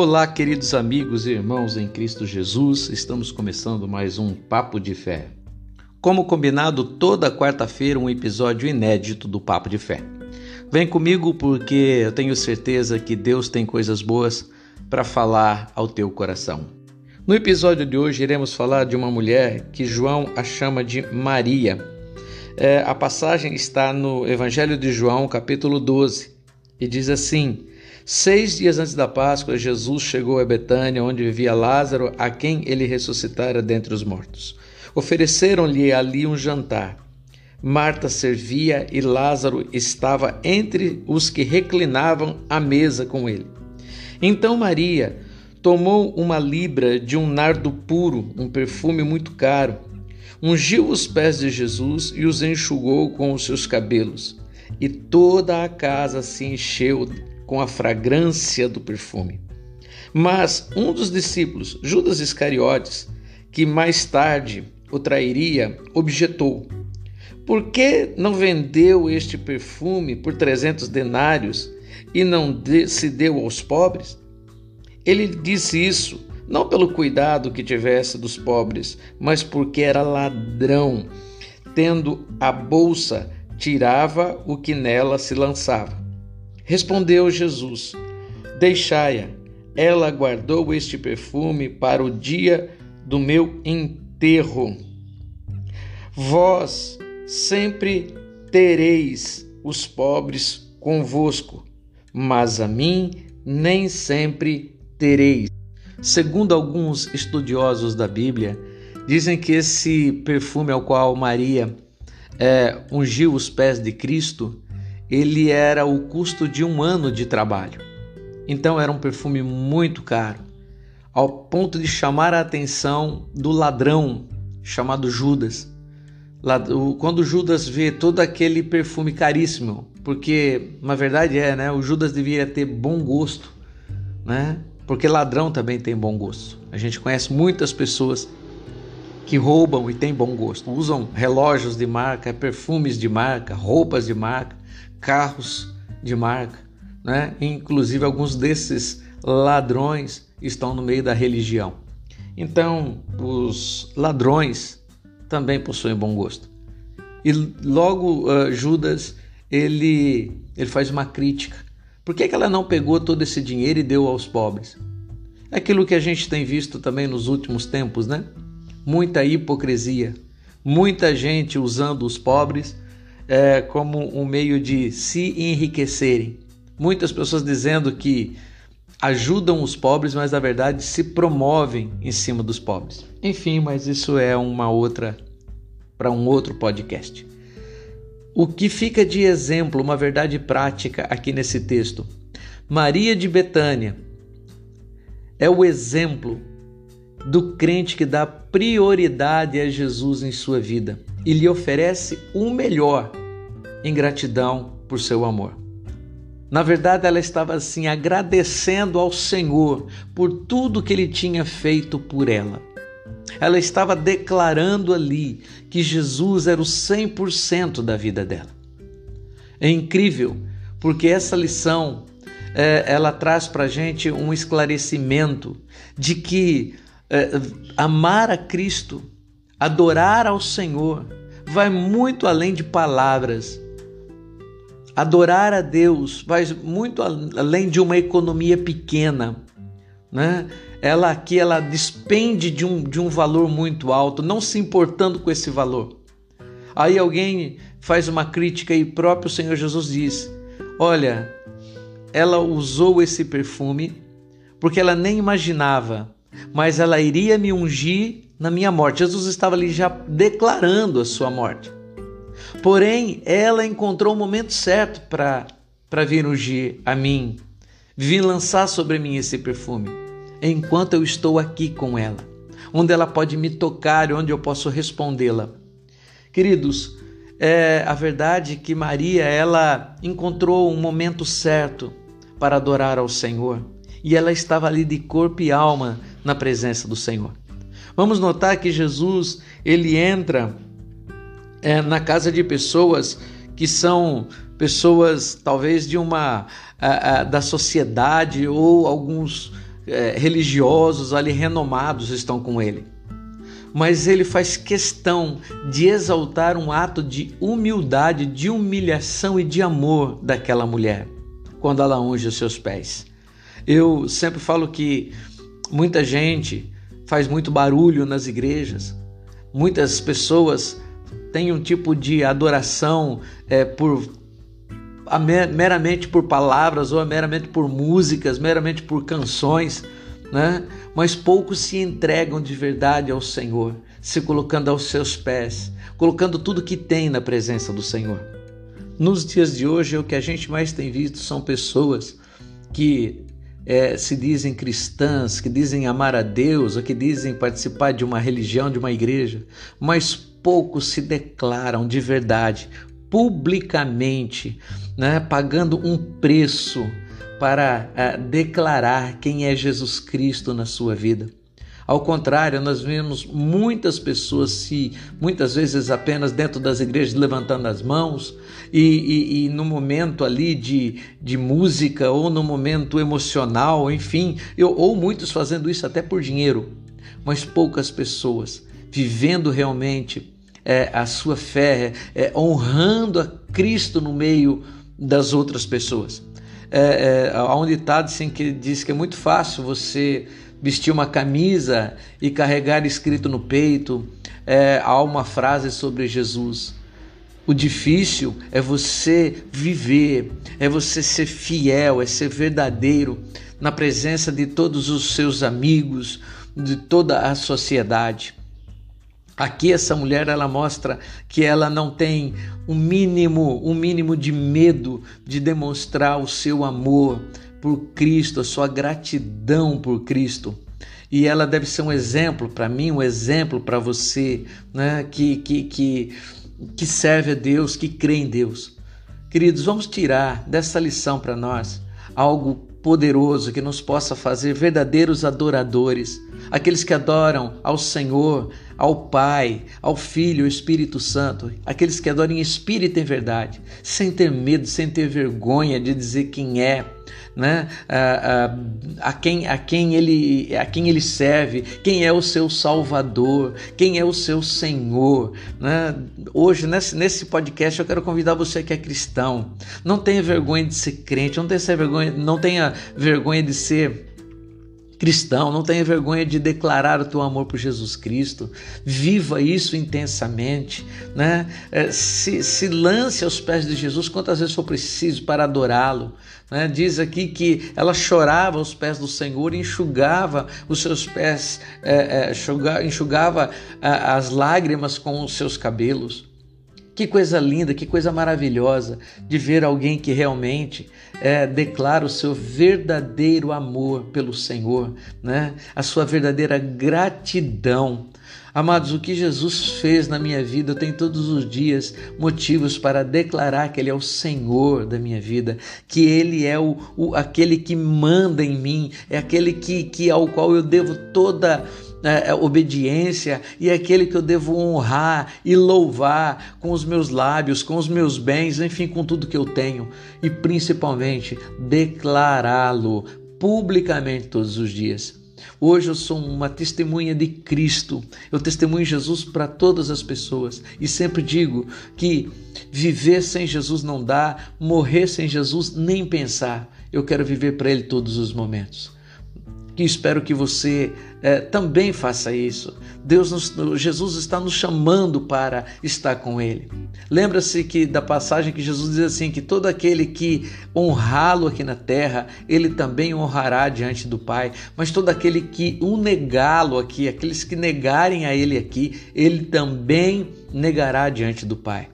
Olá, queridos amigos e irmãos em Cristo Jesus, estamos começando mais um Papo de Fé. Como combinado, toda quarta-feira um episódio inédito do Papo de Fé. Vem comigo porque eu tenho certeza que Deus tem coisas boas para falar ao teu coração. No episódio de hoje iremos falar de uma mulher que João a chama de Maria. É, a passagem está no Evangelho de João, capítulo 12, e diz assim: Seis dias antes da Páscoa, Jesus chegou a Betânia, onde vivia Lázaro, a quem ele ressuscitara dentre os mortos. Ofereceram-lhe ali um jantar. Marta servia e Lázaro estava entre os que reclinavam à mesa com ele. Então Maria tomou uma libra de um nardo puro, um perfume muito caro, ungiu os pés de Jesus e os enxugou com os seus cabelos. E toda a casa se encheu com a fragrância do perfume. Mas um dos discípulos, Judas Iscariotes, que mais tarde o trairia, objetou: Por que não vendeu este perfume por trezentos denários e não se deu aos pobres? Ele disse isso não pelo cuidado que tivesse dos pobres, mas porque era ladrão. Tendo a bolsa, tirava o que nela se lançava. Respondeu Jesus: Deixai-a. Ela guardou este perfume para o dia do meu enterro. Vós sempre tereis os pobres convosco, mas a mim nem sempre tereis. Segundo alguns estudiosos da Bíblia, dizem que esse perfume ao qual Maria é, ungiu os pés de Cristo ele era o custo de um ano de trabalho. Então era um perfume muito caro, ao ponto de chamar a atenção do ladrão chamado Judas. Quando Judas vê todo aquele perfume caríssimo, porque na verdade é, né? O Judas deveria ter bom gosto, né? Porque ladrão também tem bom gosto. A gente conhece muitas pessoas que roubam e têm bom gosto. Usam relógios de marca, perfumes de marca, roupas de marca, carros de marca, né? Inclusive alguns desses ladrões estão no meio da religião. Então, os ladrões também possuem bom gosto. E logo uh, Judas ele ele faz uma crítica. Por que, que ela não pegou todo esse dinheiro e deu aos pobres? É aquilo que a gente tem visto também nos últimos tempos, né? Muita hipocrisia, muita gente usando os pobres é, como um meio de se enriquecerem. Muitas pessoas dizendo que ajudam os pobres, mas na verdade se promovem em cima dos pobres. Enfim, mas isso é uma outra para um outro podcast. O que fica de exemplo, uma verdade prática aqui nesse texto? Maria de Betânia é o exemplo do crente que dá prioridade a Jesus em sua vida e lhe oferece o melhor em gratidão por seu amor. Na verdade, ela estava assim agradecendo ao Senhor por tudo que ele tinha feito por ela. Ela estava declarando ali que Jesus era o 100% da vida dela. É incrível, porque essa lição é, ela traz para a gente um esclarecimento de que é, amar a Cristo, adorar ao Senhor, vai muito além de palavras. Adorar a Deus vai muito além de uma economia pequena, né? Ela aqui ela despende de um, de um valor muito alto, não se importando com esse valor. Aí alguém faz uma crítica e próprio Senhor Jesus diz: Olha, ela usou esse perfume porque ela nem imaginava mas ela iria me ungir na minha morte. Jesus estava ali já declarando a sua morte. Porém, ela encontrou o momento certo para vir ungir a mim, vir lançar sobre mim esse perfume, enquanto eu estou aqui com ela, onde ela pode me tocar, onde eu posso respondê-la. Queridos, é a verdade que Maria ela encontrou um momento certo para adorar ao Senhor e ela estava ali de corpo e alma na presença do Senhor. Vamos notar que Jesus ele entra é, na casa de pessoas que são pessoas talvez de uma a, a, da sociedade ou alguns é, religiosos ali renomados estão com ele. Mas ele faz questão de exaltar um ato de humildade, de humilhação e de amor daquela mulher quando ela unge os seus pés. Eu sempre falo que muita gente faz muito barulho nas igrejas, muitas pessoas têm um tipo de adoração é, por meramente por palavras ou meramente por músicas, meramente por canções, né? Mas poucos se entregam de verdade ao Senhor, se colocando aos seus pés, colocando tudo que tem na presença do Senhor. Nos dias de hoje, o que a gente mais tem visto são pessoas que é, se dizem cristãs, que dizem amar a Deus, ou que dizem participar de uma religião, de uma igreja, mas poucos se declaram de verdade, publicamente, né, pagando um preço para uh, declarar quem é Jesus Cristo na sua vida. Ao contrário, nós vemos muitas pessoas se, muitas vezes apenas dentro das igrejas, levantando as mãos e, e, e no momento ali de, de música ou no momento emocional, enfim, eu, ou muitos fazendo isso até por dinheiro, mas poucas pessoas vivendo realmente é, a sua fé, é, honrando a Cristo no meio das outras pessoas. É, é, há um ditado assim, que diz que é muito fácil você vestir uma camisa e carregar escrito no peito. É, há uma frase sobre Jesus. O difícil é você viver, é você ser fiel, é ser verdadeiro na presença de todos os seus amigos, de toda a sociedade. Aqui essa mulher ela mostra que ela não tem um mínimo, um mínimo de medo de demonstrar o seu amor por Cristo, a sua gratidão por Cristo. E ela deve ser um exemplo para mim, um exemplo para você, né? que, que, que, que serve a Deus, que crê em Deus. Queridos, vamos tirar dessa lição para nós algo poderoso que nos possa fazer verdadeiros adoradores, aqueles que adoram ao Senhor, ao Pai, ao Filho, ao Espírito Santo, aqueles que adoram em espírito e em verdade, sem ter medo, sem ter vergonha de dizer quem é, né? A, a, a, quem, a, quem ele, a quem ele serve, quem é o seu Salvador, quem é o seu Senhor. Né? Hoje, nesse, nesse podcast, eu quero convidar você que é cristão. Não tenha vergonha de ser crente, não tenha vergonha, não tenha vergonha de ser cristão, não tenha vergonha de declarar o teu amor por Jesus Cristo, viva isso intensamente, né? É, se, se lance aos pés de Jesus quantas vezes for preciso para adorá-lo. Né? Diz aqui que ela chorava aos pés do Senhor, enxugava os seus pés, é, é, enxugava as lágrimas com os seus cabelos. Que coisa linda, que coisa maravilhosa de ver alguém que realmente é, declara o seu verdadeiro amor pelo Senhor, né? a sua verdadeira gratidão. Amados, o que Jesus fez na minha vida, eu tenho todos os dias motivos para declarar que Ele é o Senhor da minha vida, que Ele é o, o aquele que manda em mim, é aquele que, que ao qual eu devo toda é, é, obediência e é aquele que eu devo honrar e louvar com os meus lábios, com os meus bens, enfim, com tudo que eu tenho e principalmente declará-lo publicamente todos os dias. Hoje eu sou uma testemunha de Cristo. Eu testemunho Jesus para todas as pessoas e sempre digo que viver sem Jesus não dá, morrer sem Jesus nem pensar. Eu quero viver para Ele todos os momentos que espero que você é, também faça isso. Deus, nos, Jesus está nos chamando para estar com Ele. Lembra-se que da passagem que Jesus diz assim que todo aquele que honrá-lo aqui na terra, Ele também honrará diante do Pai. Mas todo aquele que o negá-lo aqui, aqueles que negarem a Ele aqui, Ele também negará diante do Pai.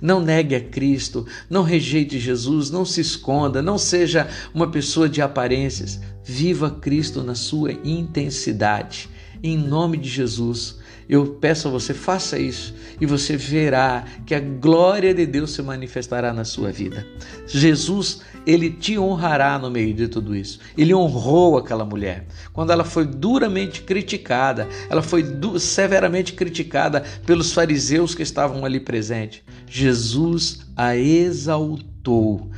Não negue a Cristo, não rejeite Jesus, não se esconda, não seja uma pessoa de aparências. Viva Cristo na sua intensidade. Em nome de Jesus, eu peço a você, faça isso e você verá que a glória de Deus se manifestará na sua vida. Jesus, ele te honrará no meio de tudo isso. Ele honrou aquela mulher. Quando ela foi duramente criticada, ela foi severamente criticada pelos fariseus que estavam ali presentes. Jesus a exaltou.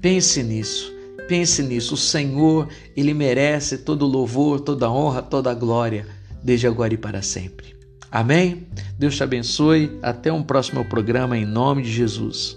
Pense nisso. Pense nisso, o Senhor, ele merece todo louvor, toda honra, toda glória, desde agora e para sempre. Amém? Deus te abençoe. Até um próximo programa em nome de Jesus.